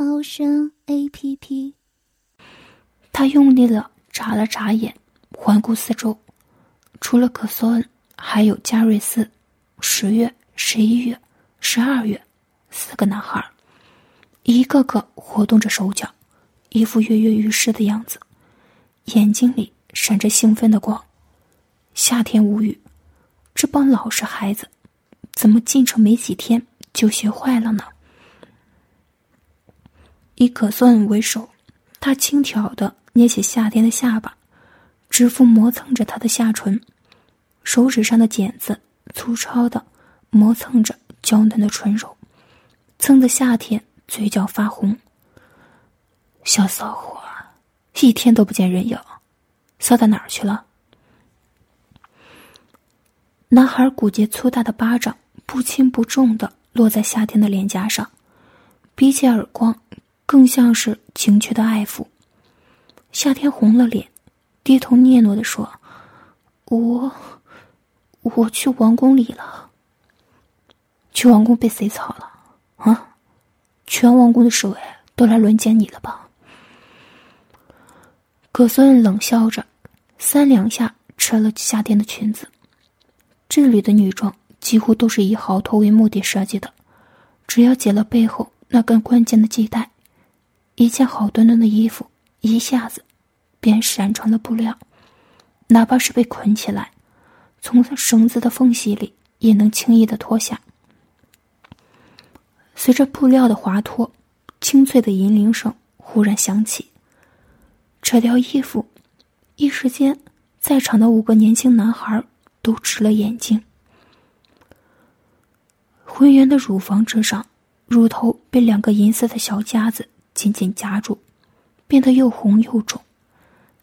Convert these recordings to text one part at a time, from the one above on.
猫声 A P P。他用力的眨了眨眼，环顾四周，除了可索恩，还有加瑞斯。十月、十一月、十二月，四个男孩，一个个活动着手脚，一副跃跃欲试的样子，眼睛里闪着兴奋的光。夏天无语，这帮老实孩子。怎么进城没几天就学坏了呢？以可算为首，他轻佻的捏起夏天的下巴，指腹磨蹭着他的下唇，手指上的茧子粗糙的磨蹭着娇嫩的唇肉，蹭得夏天嘴角发红。小骚货，一天都不见人影，骚到哪儿去了？男孩骨节粗大的巴掌。不轻不重的落在夏天的脸颊上，比起耳光，更像是情趣的爱抚。夏天红了脸，低头嗫嚅的说：“我，我去王宫里了。去王宫被谁操了？啊？全王宫的侍卫都来轮奸你了吧？”葛森冷笑着，三两下扯了夏天的裙子。这里的女装。几乎都是以好头为目的设计的，只要解了背后那根关键的系带，一件好端端的衣服一下子便闪成了布料，哪怕是被捆起来，从绳子的缝隙里也能轻易的脱下。随着布料的滑脱，清脆的银铃声忽然响起。扯掉衣服，一时间，在场的五个年轻男孩都直了眼睛。浑圆的乳房之上，乳头被两个银色的小夹子紧紧夹住，变得又红又肿，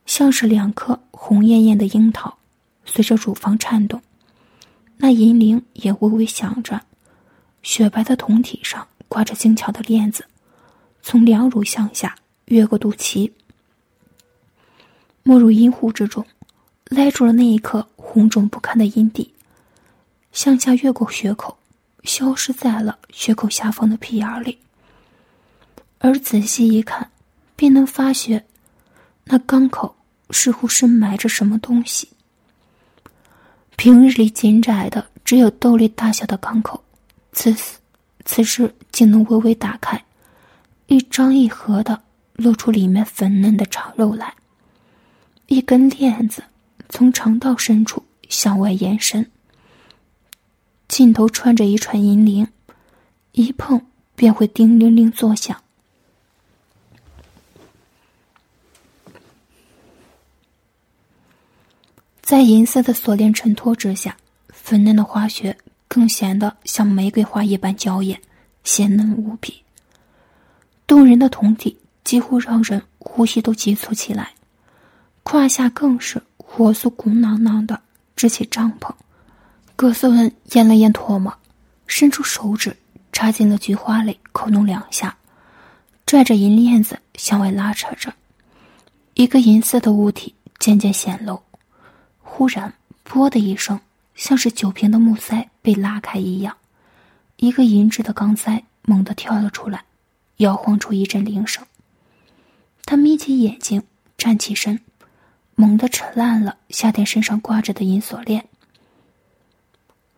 像是两颗红艳艳的樱桃。随着乳房颤动，那银铃也微微响着。雪白的胴体上挂着精巧的链子，从两乳向下越过肚脐，没入阴户之中，勒住了那一颗红肿不堪的阴蒂，向下越过血口。消失在了血口下方的屁眼里，而仔细一看，便能发觉，那肛口似乎深埋着什么东西。平日里紧窄的只有豆粒大小的肛口，此时此时竟能微微打开，一张一合的露出里面粉嫩的肠肉来。一根链子从肠道深处向外延伸。尽头穿着一串银铃，一碰便会叮铃铃作响。在银色的锁链衬托之下，粉嫩的花穴更显得像玫瑰花一般娇艳、鲜嫩无比。动人的酮体几乎让人呼吸都急促起来，胯下更是火速鼓囊囊的支起帐篷。葛斯文咽了咽唾沫，伸出手指插进了菊花里，抠弄两下，拽着银链子向外拉扯着，一个银色的物体渐渐显露。忽然，啵的一声，像是酒瓶的木塞被拉开一样，一个银质的钢塞猛地跳了出来，摇晃出一阵铃声。他眯起眼睛，站起身，猛地扯烂了夏天身上挂着的银锁链。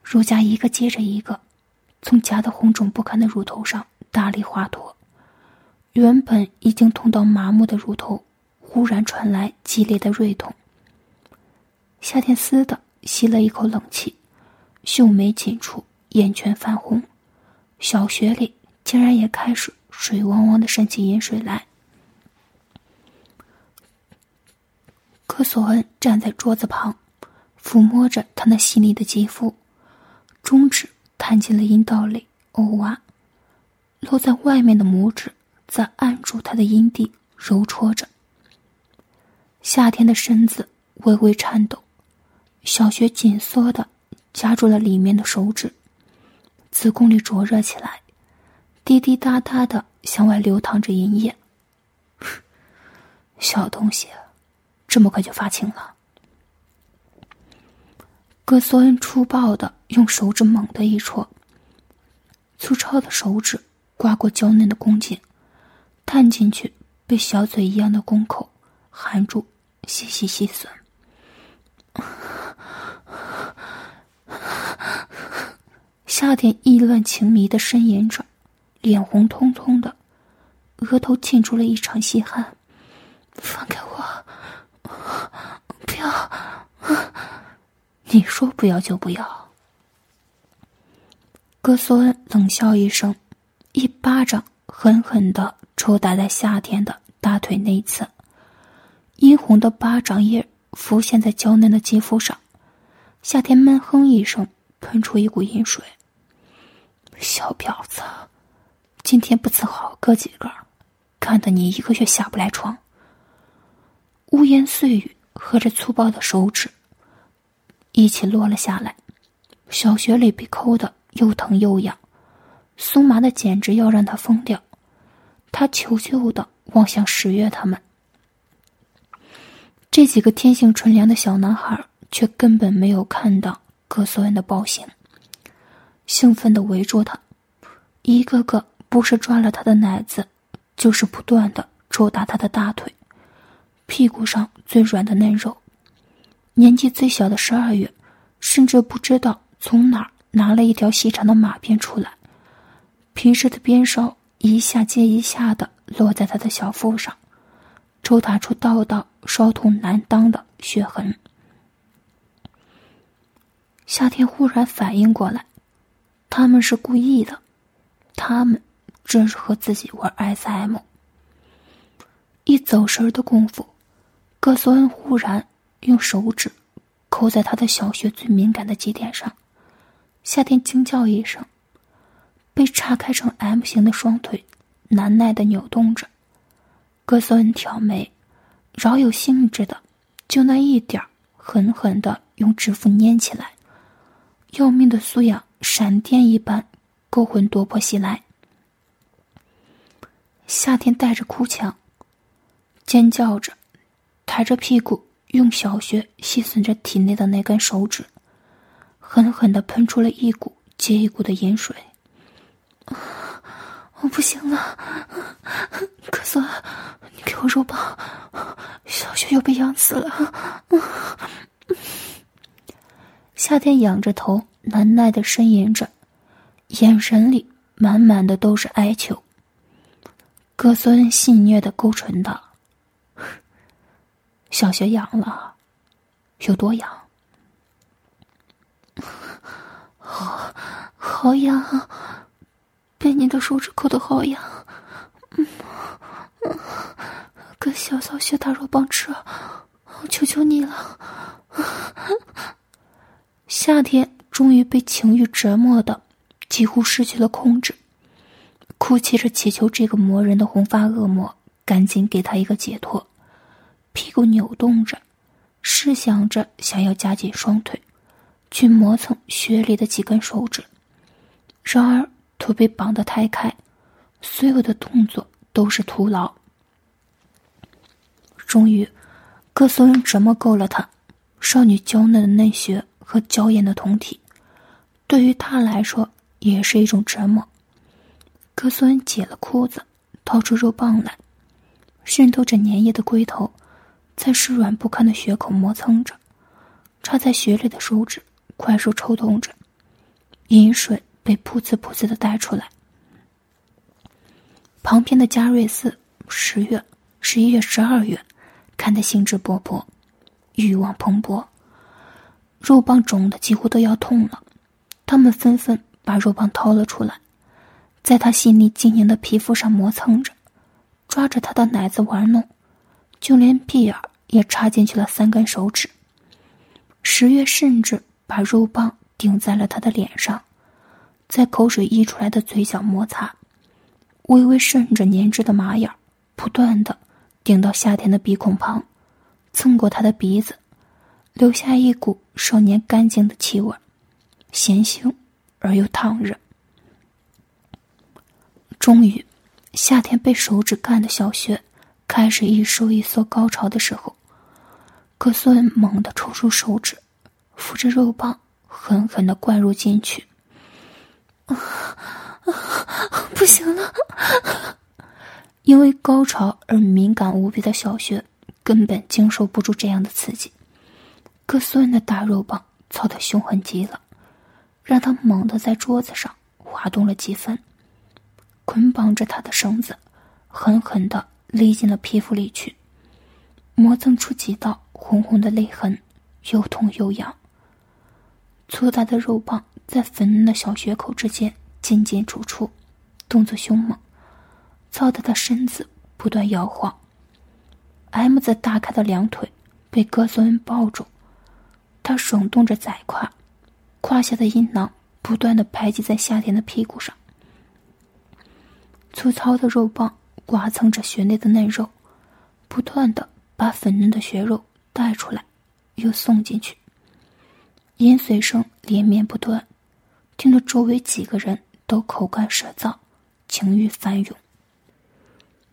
乳夹一个接着一个，从夹得红肿不堪的乳头上大力滑脱，原本已经痛到麻木的乳头，忽然传来激烈的锐痛。夏天嘶的吸了一口冷气，秀眉紧蹙，眼圈泛红，小穴里竟然也开始水汪汪的渗起盐水来。科索恩站在桌子旁，抚摸着他那细腻的肌肤。中指探进了阴道里，哦哇！露在外面的拇指在按住他的阴蒂揉搓着。夏天的身子微微颤抖，小穴紧缩的夹住了里面的手指，子宫里灼热起来，滴滴答答的向外流淌着银液。小东西，这么快就发情了？葛索恩粗暴的用手指猛地一戳，粗糙的手指刮过娇嫩的宫颈，探进去，被小嘴一样的宫口含住，细细细吮。夏天意乱情迷的呻吟着，脸红彤彤的，额头沁出了一场细汗。放开我！不要！你说不要就不要。哥索恩冷笑一声，一巴掌狠狠的抽打在夏天的大腿内侧，殷红的巴掌印浮现在娇嫩的肌肤上。夏天闷哼一声，喷出一股阴水。小婊子，今天不伺候哥几个，看得你一个月下不来床。污言碎语和着粗暴的手指一起落了下来，小穴里被抠的又疼又痒，酥麻的简直要让他疯掉。他求救的望向十月他们，这几个天性纯良的小男孩却根本没有看到葛索恩的暴行，兴奋的围住他，一个个不是抓了他的奶子，就是不断的抽打他的大腿。屁股上最软的嫩肉，年纪最小的十二月，甚至不知道从哪儿拿了一条细长的马鞭出来，皮质的鞭梢一下接一下的落在他的小腹上，抽打出道道烧痛难当的血痕。夏天忽然反应过来，他们是故意的，他们这是和自己玩 SM。一走神的功夫。葛索恩忽然用手指抠在他的小穴最敏感的节点上，夏天惊叫一声，被叉开成 M 型的双腿难耐的扭动着。葛索恩挑眉，饶有兴致的就那一点，狠狠的用指腹捏起来，要命的酥痒闪电一般勾魂夺魄袭来。夏天带着哭腔，尖叫着。抬着屁股，用小穴吸吮着体内的那根手指，狠狠的喷出了一股接一股的盐水。我不行了，可索，你给我肉棒，小穴要被痒死了。夏天仰着头，难耐的呻吟着，眼神里满满的都是哀求。葛索恩戏谑的勾唇道。小学痒了，有多痒？好，好痒！被你的手指抠的好痒。嗯，给小小穴打肉棒吃，我求求你了。夏天终于被情欲折磨的几乎失去了控制，哭泣着祈求这个磨人的红发恶魔赶紧给他一个解脱。屁股扭动着，试想着想要夹紧双腿，去磨蹭血里的几根手指。然而腿被绑得太开，所有的动作都是徒劳。终于，葛索恩折磨够了他，少女娇嫩的嫩穴和娇艳的酮体，对于他来说也是一种折磨。葛索恩解了裤子，掏出肉棒来，渗透着粘液的龟头。在湿软不堪的血口磨蹭着，插在血里的手指快速抽动着，饮水被噗呲噗呲的带出来。旁边的加瑞斯，十月、十一月、十二月，看得兴致勃勃，欲望蓬勃，肉棒肿的几乎都要痛了，他们纷纷把肉棒掏了出来，在他细腻晶莹的皮肤上磨蹭着，抓着他的奶子玩弄。就连屁眼也插进去了三根手指。十月甚至把肉棒顶在了他的脸上，在口水溢出来的嘴角摩擦，微微渗着粘汁的麻眼不断的顶到夏天的鼻孔旁，蹭过他的鼻子，留下一股少年干净的气味，咸腥而又烫热。终于，夏天被手指干的小穴开始一收一缩高潮的时候，可孙猛地抽出手指，扶着肉棒狠狠的灌入进去。不行了！因为高潮而敏感无比的小穴根本经受不住这样的刺激，葛苏恩的大肉棒操得凶狠极了，让他猛地在桌子上滑动了几分。捆绑着他的绳子，狠狠的勒进了皮肤里去，磨蹭出几道红红的泪痕，又痛又痒。粗大的肉棒在粉嫩的小穴口之间进进出出，动作凶猛，操得他身子不断摇晃。M 字大开的两腿被哥斯恩抱住，他耸动着宰胯，胯下的阴囊不断的排挤在夏天的屁股上。粗糙的肉棒刮蹭着穴内的嫩肉，不断的把粉嫩的血肉带出来，又送进去。饮水声连绵不断，听得周围几个人都口干舌燥，情欲翻涌。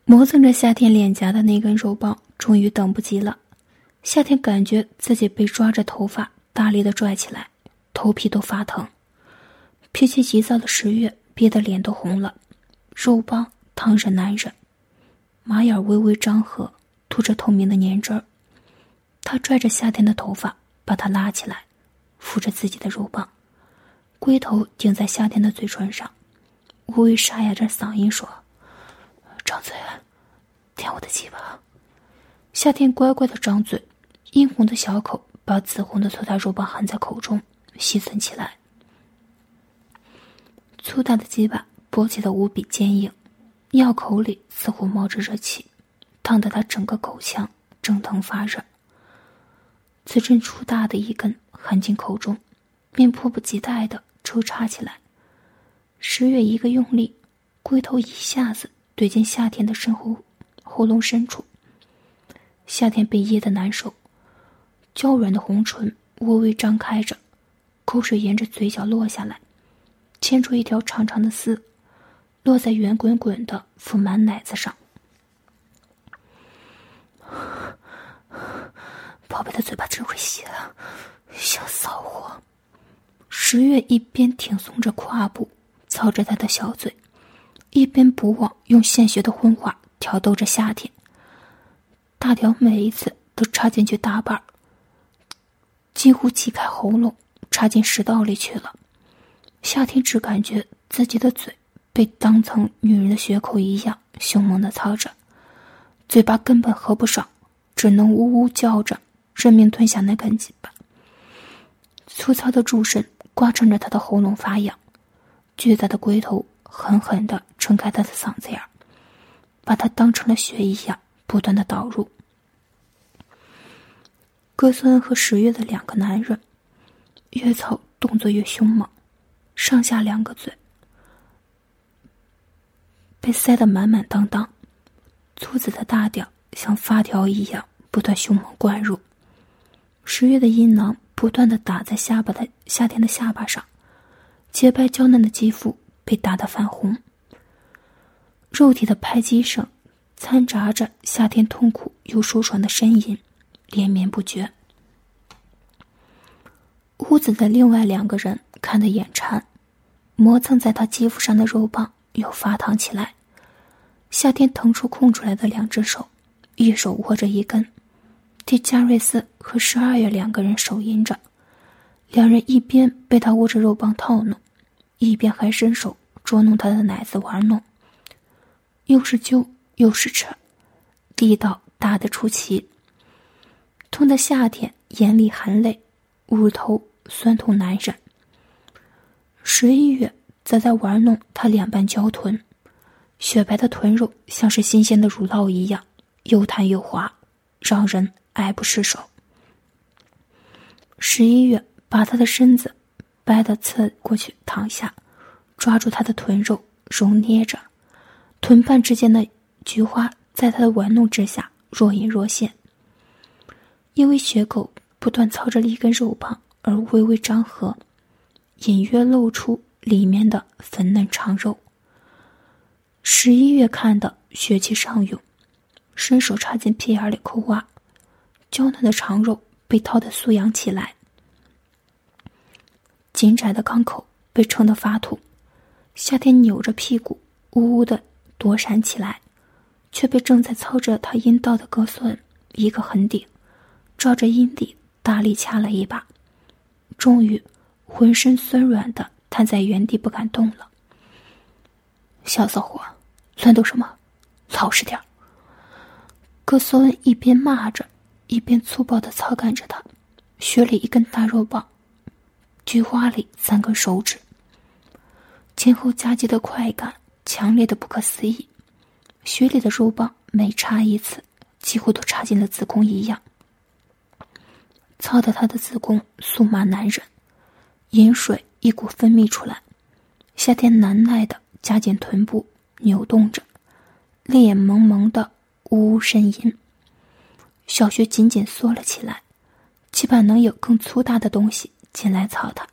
磨蹭着夏天脸颊的那根肉棒终于等不及了，夏天感觉自己被抓着头发大力的拽起来，头皮都发疼。脾气急躁的十月憋得脸都红了。肉棒烫着男人，马眼微微张合，吐着透明的粘汁儿。他拽着夏天的头发，把他拉起来，扶着自己的肉棒，龟头顶在夏天的嘴唇上，微微沙哑着嗓音说：“张嘴，舔我的鸡巴。”夏天乖乖的张嘴，殷红的小口把紫红的粗大肉棒含在口中，吸吮起来。粗大的鸡巴。勃起的无比坚硬，药口里似乎冒着热气，烫得他整个口腔蒸腾发热。此阵粗大的一根含进口中，便迫不及待的抽插起来。十月一个用力，龟头一下子怼进夏天的身后喉咙深处。夏天被噎得难受，娇软的红唇微微张开着，口水沿着嘴角落下来，牵出一条长长的丝。落在圆滚滚的覆满奶子上，宝贝的嘴巴真会吸啊，小骚货！十月一边挺松着胯部，操着他的小嘴，一边不忘用现学的荤话挑逗着夏天。大条每一次都插进去大半几乎挤开喉咙，插进食道里去了。夏天只感觉自己的嘴。被当成女人的血口一样凶猛的操着，嘴巴根本合不上，只能呜呜叫着，认命吞下那根鸡巴。粗糙的柱身刮蹭着他的喉咙发痒，巨大的龟头狠狠地撑开他的嗓子眼，把他当成了血一样不断的导入。哥孙和十月的两个男人，越操动作越凶猛，上下两个嘴。被塞得满满当当，粗子的大屌像发条一样不断凶猛灌入。十月的阴囊不断的打在下巴的夏天的下巴上，洁白娇嫩的肌肤被打得泛红。肉体的拍击声掺杂着夏天痛苦又舒爽的呻吟，连绵不绝。屋子的另外两个人看得眼馋，磨蹭在他肌肤上的肉棒又发烫起来。夏天腾出空出来的两只手，一手握着一根，替加瑞斯和十二月两个人手淫着。两人一边被他握着肉棒套弄，一边还伸手捉弄他的奶子玩弄，又是揪又是扯，力道大得出奇。痛的夏天眼里含泪，捂头酸痛难忍。十一月则在玩弄他两半娇臀。雪白的臀肉像是新鲜的乳酪一样，又弹又滑，让人爱不释手。十一月把他的身子掰得侧过去躺下，抓住他的臀肉揉捏着，臀瓣之间的菊花在他的玩弄之下若隐若现。因为血狗不断操着一根肉棒而微微张合，隐约露出里面的粉嫩长肉。十一月看的血气上涌，伸手插进屁眼里抠挖，娇嫩的长肉被掏得酥痒起来，紧窄的肛口被撑得发土。夏天扭着屁股，呜呜的躲闪起来，却被正在操着他阴道的哥孙一个狠顶，照着阴蒂大力掐了一把，终于浑身酸软的瘫在原地不敢动了。小骚货，乱动什么？老实点儿！哥苏恩一边骂着，一边粗暴的操干着他，血里一根大肉棒，菊花里三根手指。前后夹击的快感，强烈的不可思议。血里的肉棒每插一次，几乎都插进了子宫一样。操得他的子宫酥麻难忍，饮水一股分泌出来。夏天难耐的夹紧臀部，扭动着，泪眼蒙蒙的呜呜呻吟。小穴紧紧缩了起来，期盼能有更粗大的东西进来操他。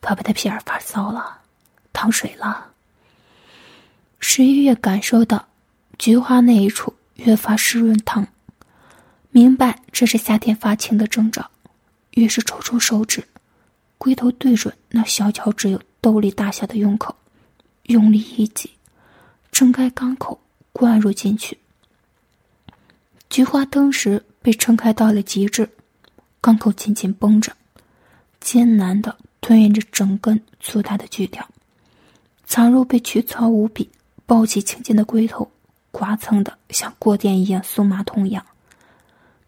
爸爸的屁眼发骚了，淌水了。十一月感受到菊花那一处越发湿润烫，明白这是夏天发情的征兆，于是抽出手指，龟头对准那小巧只有豆粒大小的用口，用力一挤，撑开肛口，灌入进去。菊花当时被撑开到了极致，肛口紧紧绷着，艰难的。吞咽着整根粗大的锯条，藏肉被曲糙无比，抱起青筋的龟头，刮蹭的像过电一样酥麻痛痒。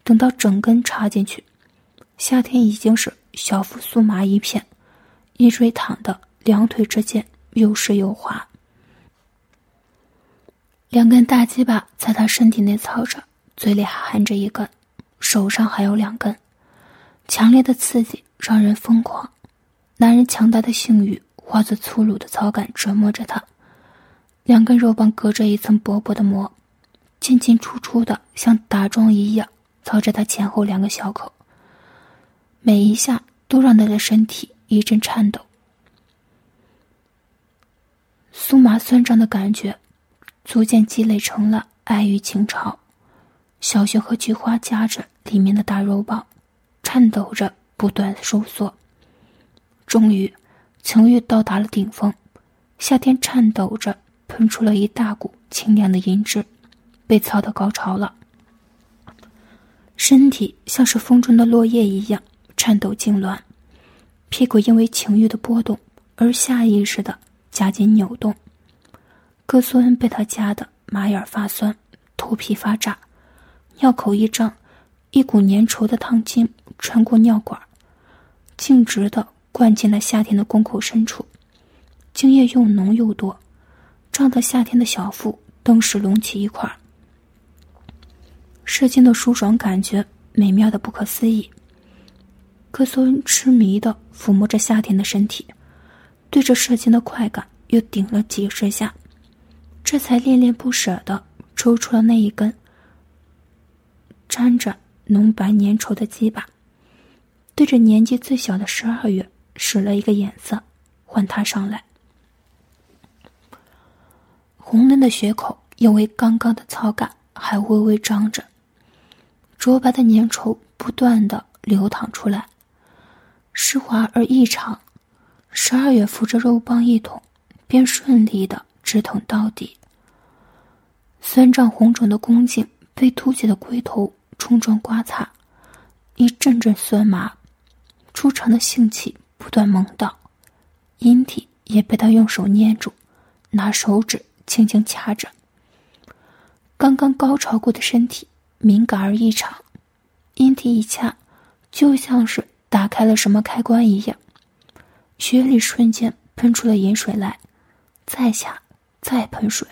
等到整根插进去，夏天已经是小腹酥麻一片，一椎躺的两腿之间又湿又滑，两根大鸡巴在他身体内操着，嘴里还含着一根，手上还有两根，强烈的刺激让人疯狂。男人强大的性欲化作粗鲁的操感折磨着他，两根肉棒隔着一层薄薄的膜，进进出出的像打桩一样操着他前后两个小口，每一下都让他的身体一阵颤抖，酥麻酸胀的感觉逐渐积累成了爱与情潮，小穴和菊花夹着里面的大肉棒，颤抖着不断收缩。终于，情欲到达了顶峰。夏天颤抖着喷出了一大股清凉的银汁，被操到高潮了。身体像是风中的落叶一样颤抖痉挛，屁股因为情欲的波动而下意识的夹紧扭动。哥苏恩被他夹得马眼发酸，头皮发炸，尿口一张，一股粘稠的烫精穿过尿管，径直的。灌进了夏天的宫口深处，精液又浓又多，胀得夏天的小腹顿时隆起一块。射精的舒爽感觉美妙的不可思议。科索恩痴迷的抚摸着夏天的身体，对着射精的快感又顶了几十下，这才恋恋不舍的抽出了那一根沾着浓白粘稠的鸡巴，对着年纪最小的十二月。使了一个眼色，唤他上来。红嫩的血口因为刚刚的操感还微微张着，浊白的粘稠不断的流淌出来，湿滑而异常。十二月扶着肉棒一捅，便顺利的直捅到底。酸胀红肿的宫颈被凸起的龟头冲撞刮擦，一阵阵酸麻，出场的性气。不断萌到，阴蒂也被他用手捏住，拿手指轻轻掐着。刚刚高潮过的身体敏感而异常，阴蒂一掐，就像是打开了什么开关一样，血里瞬间喷出了盐水来，再掐，再喷水。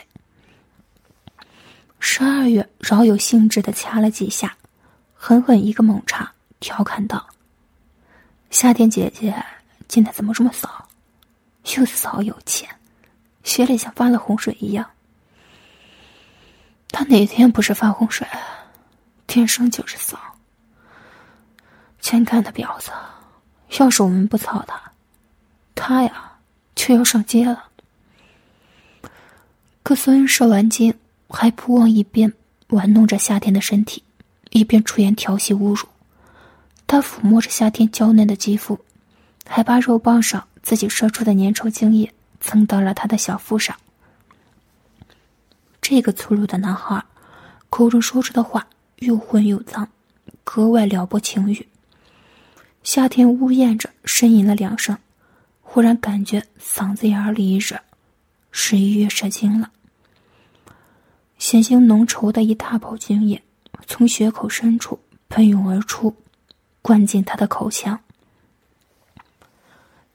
十二月饶有兴致的掐了几下，狠狠一个猛插，调侃道：“夏天姐姐。”今天怎么这么骚？又骚又欠，血里像发了洪水一样。他哪天不是发洪水？天生就是骚。欠干的婊子，要是我们不操他，他呀就要上街了。可孙恩射完精，还不忘一边玩弄着夏天的身体，一边出言调戏侮辱。他抚摸着夏天娇嫩的肌肤，还把肉棒上自己射出的粘稠精液蹭到了他的小腹上。这个粗鲁的男孩，口中说出的话又混又脏，格外撩拨情欲。夏天呜咽着呻吟了两声，忽然感觉嗓子眼里一热，十一月射精了。鲜腥浓稠的一大泡精液从血口深处喷涌而出，灌进他的口腔。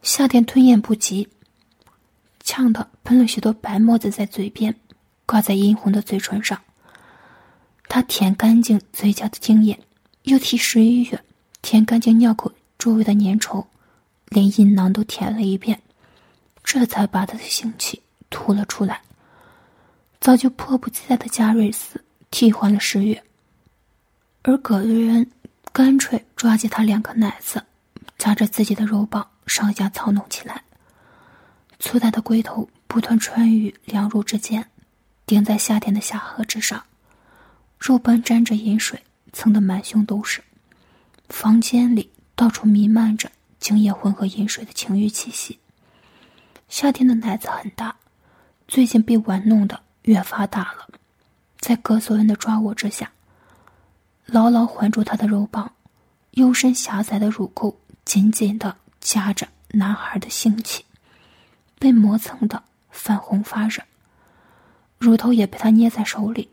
夏天吞咽不及，呛得喷了许多白沫子在嘴边。挂在殷红的嘴唇上，他舔干净嘴角的精液，又替十一月舔干净尿口周围的粘稠，连阴囊都舔了一遍，这才把他的性气吐了出来。早就迫不及待的加瑞斯替换了十月，而葛瑞恩干脆抓起他两颗奶子，夹着自己的肉棒上下操弄起来，粗大的龟头不断穿于两乳之间。顶在夏天的下颌之上，肉斑沾着饮水，蹭得满胸都是。房间里到处弥漫着精液混合饮水的情欲气息。夏天的奶子很大，最近被玩弄的越发大了，在格索恩的抓握之下，牢牢环住他的肉棒，幽深狭窄的乳沟紧紧的夹着男孩的性器，被磨蹭的泛红发热。乳头也被他捏在手里，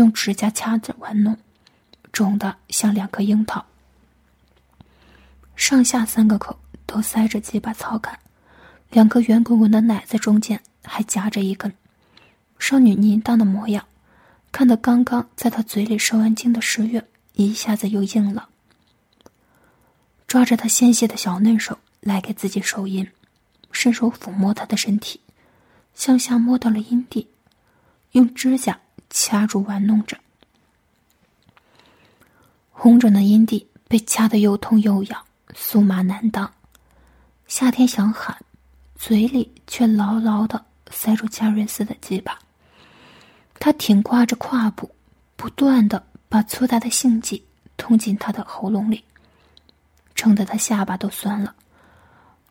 用指甲掐着玩弄，肿的像两颗樱桃。上下三个口都塞着几把草杆，两颗圆滚滚的奶子中间还夹着一根。少女淫荡的模样，看得刚刚在他嘴里受完惊的十月一下子又硬了。抓着他纤细的小嫩手来给自己手淫，伸手抚摸他的身体，向下摸到了阴蒂。用指甲掐住玩弄着，红肿的阴蒂被掐得又痛又痒，酥麻难当。夏天想喊，嘴里却牢牢的塞住加瑞斯的鸡巴。他挺挂着胯部，不断的把粗大的性器捅进他的喉咙里，撑得他下巴都酸了，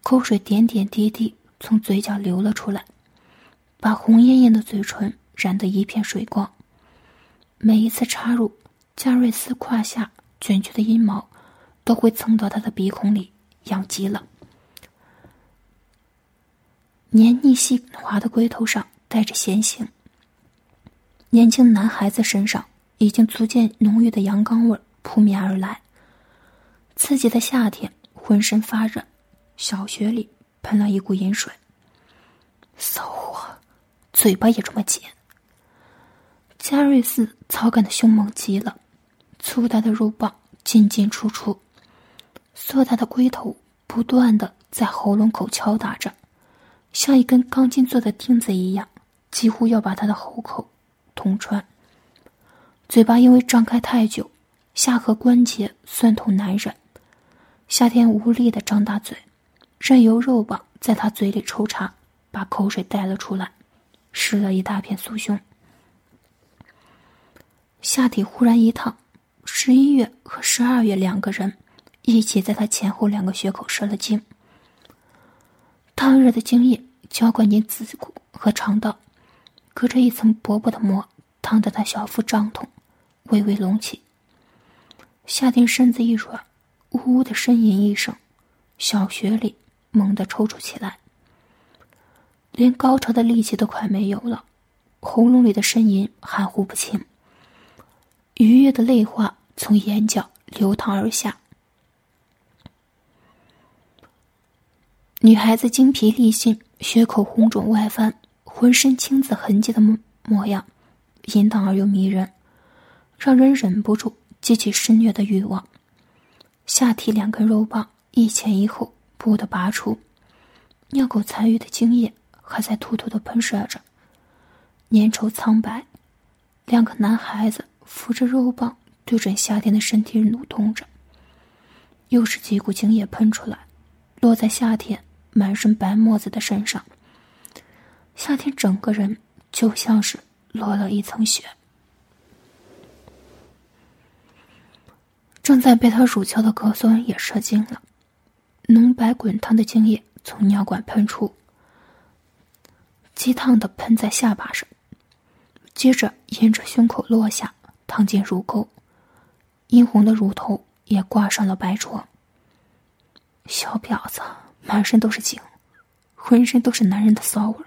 口水点点滴滴从嘴角流了出来，把红艳艳的嘴唇。染得一片水光。每一次插入加瑞斯胯下卷曲的阴毛，都会蹭到他的鼻孔里，痒极了。黏腻细滑的龟头上带着咸腥。年轻男孩子身上已经逐渐浓郁的阳刚味扑面而来。刺激的夏天，浑身发热，小穴里喷了一股淫水。骚货，嘴巴也这么尖。加瑞斯操干的凶猛极了，粗大的肉棒进进出出，硕大的龟头不断的在喉咙口敲打着，像一根钢筋做的钉子一样，几乎要把他的喉口捅穿。嘴巴因为张开太久，下颌关节酸痛难忍，夏天无力的张大嘴，任由肉棒在他嘴里抽插，把口水带了出来，湿了一大片酥胸。下体忽然一烫，十一月和十二月两个人一起在他前后两个穴口射了精。烫热的精液浇灌进子骨和肠道，隔着一层薄薄的膜，烫得他小腹胀痛，微微隆起。夏天身子一软，呜呜的呻吟一声，小穴里猛地抽搐起来，连高潮的力气都快没有了，喉咙里的呻吟含糊不清。愉悦的泪花从眼角流淌而下。女孩子精疲力尽，血口红肿外翻，浑身青紫痕迹的模模样，淫荡而又迷人，让人忍不住激起施虐的欲望。下体两根肉棒一前一后，不得拔出，尿口残余的精液还在突突的喷射着，粘稠苍白。两个男孩子扶着肉棒，对准夏天的身体蠕动着。又是几股精液喷出来，落在夏天满身白沫子的身上。夏天整个人就像是落了一层雪。正在被他乳敲的格索恩也射精了，浓白滚烫的精液从尿管喷出，激烫的喷在下巴上，接着沿着胸口落下，烫进乳沟，殷红的乳头也挂上了白戳。小婊子满身都是精，浑身都是男人的骚味儿。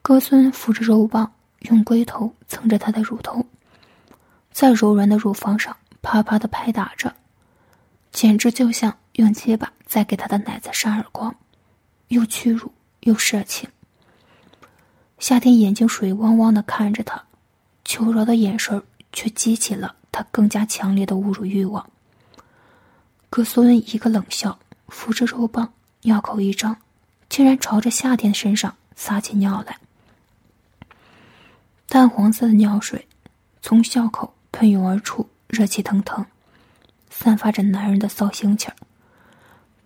哥孙扶着肉棒，用龟头蹭着他的乳头，在柔软的乳房上啪啪的拍打着，简直就像用结巴在给他的奶子扇耳光，又屈辱又色情。夏天眼睛水汪汪的看着他，求饶的眼神却激起了他更加强烈的侮辱欲望。哥孙一个冷笑，扶着肉棒，尿口一张，竟然朝着夏天身上撒起尿来。淡黄色的尿水从笑口喷涌而出，热气腾腾，散发着男人的骚腥气儿。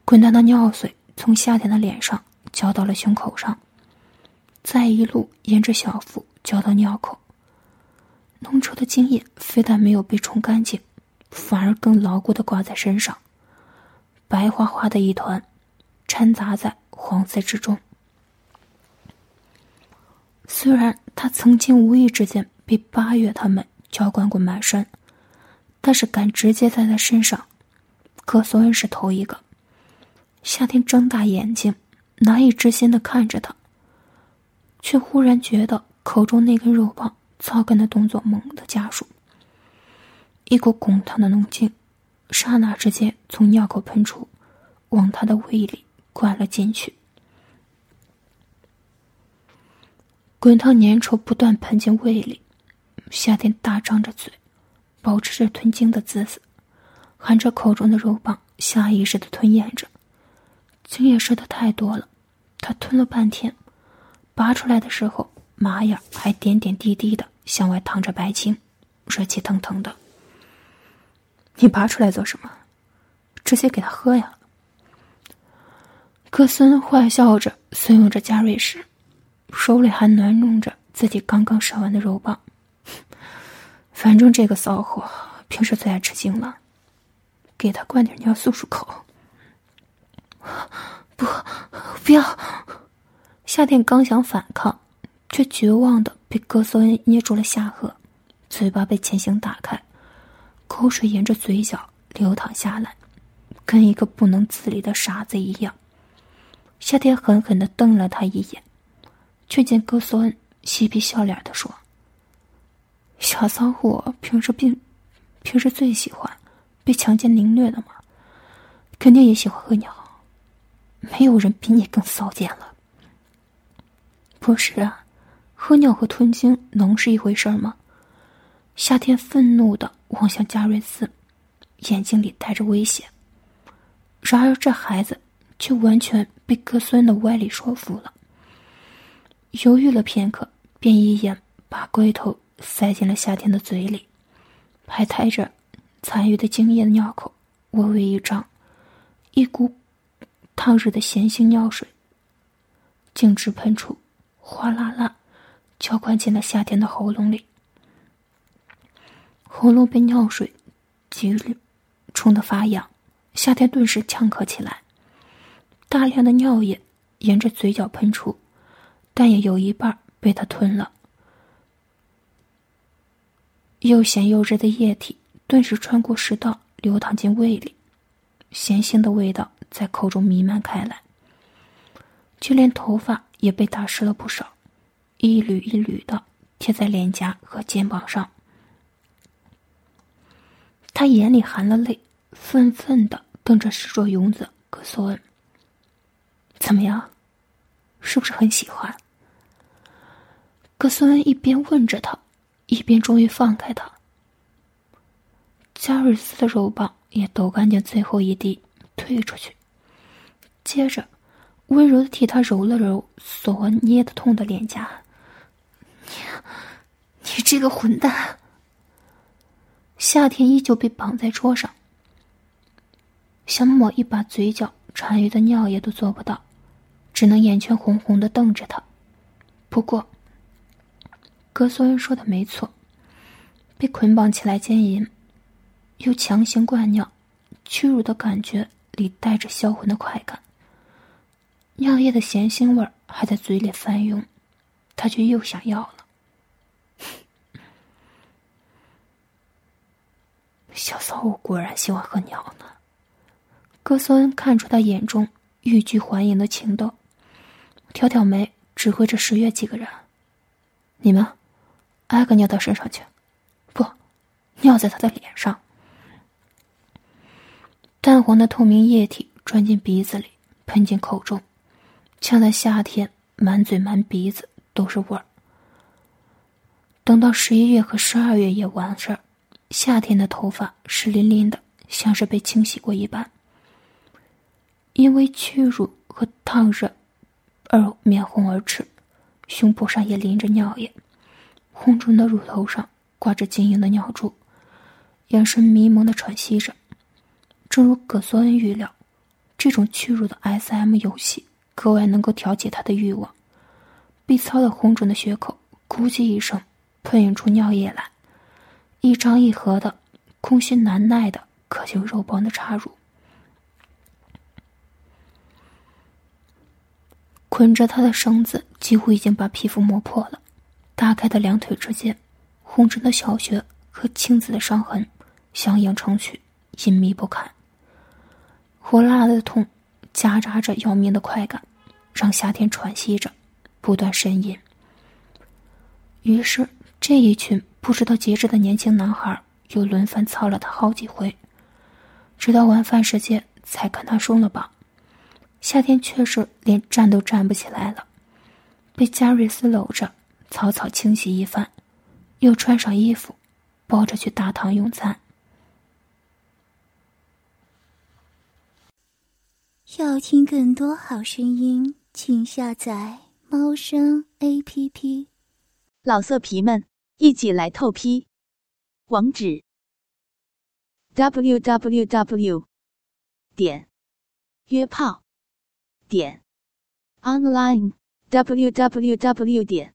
滚烫的尿水从夏天的脸上浇到了胸口上，再一路沿着小腹浇到尿口。浓稠的精液非但没有被冲干净，反而更牢固的挂在身上，白花花的一团，掺杂在黄色之中。虽然他曾经无意之间被八月他们浇灌过满身，但是敢直接在他身上，可索恩是头一个。夏天睁大眼睛，难以置信的看着他，却忽然觉得口中那根肉棒操干的动作猛地加速，一股滚烫的浓精，刹那之间从尿口喷出，往他的胃里灌了进去。滚烫粘稠不断喷进胃里，夏天大张着嘴，保持着吞精的姿势，含着口中的肉棒，下意识的吞咽着。精液射的太多了，他吞了半天，拔出来的时候，麻眼还点点滴滴的向外淌着白精，热气腾腾的。你拔出来做什么？直接给他喝呀！格森坏笑着怂恿着加瑞时。手里还暖弄着自己刚刚烧完的肉棒，反正这个骚货平时最爱吃惊了，给他灌点尿漱漱口。不，不要！夏天刚想反抗，却绝望的被格索恩捏住了下颌，嘴巴被强行打开，口水沿着嘴角流淌下来，跟一个不能自理的傻子一样。夏天狠狠的瞪了他一眼。却见格索恩嬉皮笑脸的说：“小骚货平时并平时最喜欢被强奸凌虐的嘛，肯定也喜欢喝尿。没有人比你更骚贱了。不是啊，喝尿和吞精能是一回事吗？”夏天愤怒的望向加瑞斯，眼睛里带着威胁。然而这孩子却完全被哥斯恩的歪理说服了。犹豫了片刻，便一眼把龟头塞进了夏天的嘴里，还抬着残余的精液的尿口微微一张，一股烫热的咸腥尿水径直喷出，哗啦啦浇灌进了夏天的喉咙里。喉咙被尿水激冲得发痒，夏天顿时呛咳起来，大量的尿液沿着嘴角喷出。但也有一半被他吞了，又咸又热的液体顿时穿过食道流淌进胃里，咸腥的味道在口中弥漫开来，就连头发也被打湿了不少，一缕一缕的贴在脸颊和肩膀上。他眼里含了泪，愤愤的瞪着石卓勇子格索恩：“怎么样，是不是很喜欢？”格孙恩一边问着他，一边终于放开他。加瑞斯的肉棒也抖干净最后一滴，退出去，接着温柔的替他揉了揉索捏的痛的脸颊。你，你这个混蛋！夏天依旧被绑在桌上，想抹一把嘴角残余的尿液都做不到，只能眼圈红红的瞪着他。不过，格索恩说的没错，被捆绑起来奸淫。又强行灌尿，屈辱的感觉里带着销魂的快感。尿液的咸腥味还在嘴里翻涌，他却又想要了。小骚货果然喜欢喝尿呢。格索恩看出他眼中欲拒还迎的情窦，挑挑眉，指挥着十月几个人：“你们，挨个尿到身上去，不，尿在他的脸上。”淡黄的透明液体钻进鼻子里，喷进口中，呛得夏天满嘴满鼻子都是味儿。等到十一月和十二月也完事儿，夏天的头发湿淋淋的，像是被清洗过一般。因为屈辱和烫热而面红耳赤，胸部上也淋着尿液，红肿的乳头上挂着晶莹的尿珠，眼神迷蒙的喘息着。正如葛索恩预料，这种屈辱的 S.M 游戏格外能够挑起他的欲望。被操的红肿的血口咕叽一声，喷涌出尿液来，一张一合的，空虚难耐的渴求肉棒的插入。捆着他的绳子几乎已经把皮肤磨破了，大开的两腿之间，红肿的小穴和青紫的伤痕相映成趣，隐秘不堪。火辣辣的痛，夹杂着要命的快感，让夏天喘息着，不断呻吟。于是，这一群不知道节制的年轻男孩又轮番操了他好几回，直到晚饭时间才看他松了绑。夏天确实连站都站不起来了，被加瑞斯搂着，草草清洗一番，又穿上衣服，抱着去大堂用餐。要听更多好声音，请下载猫声 A P P。老色皮们，一起来透批！网址：w w w 点约炮点 online w w w 点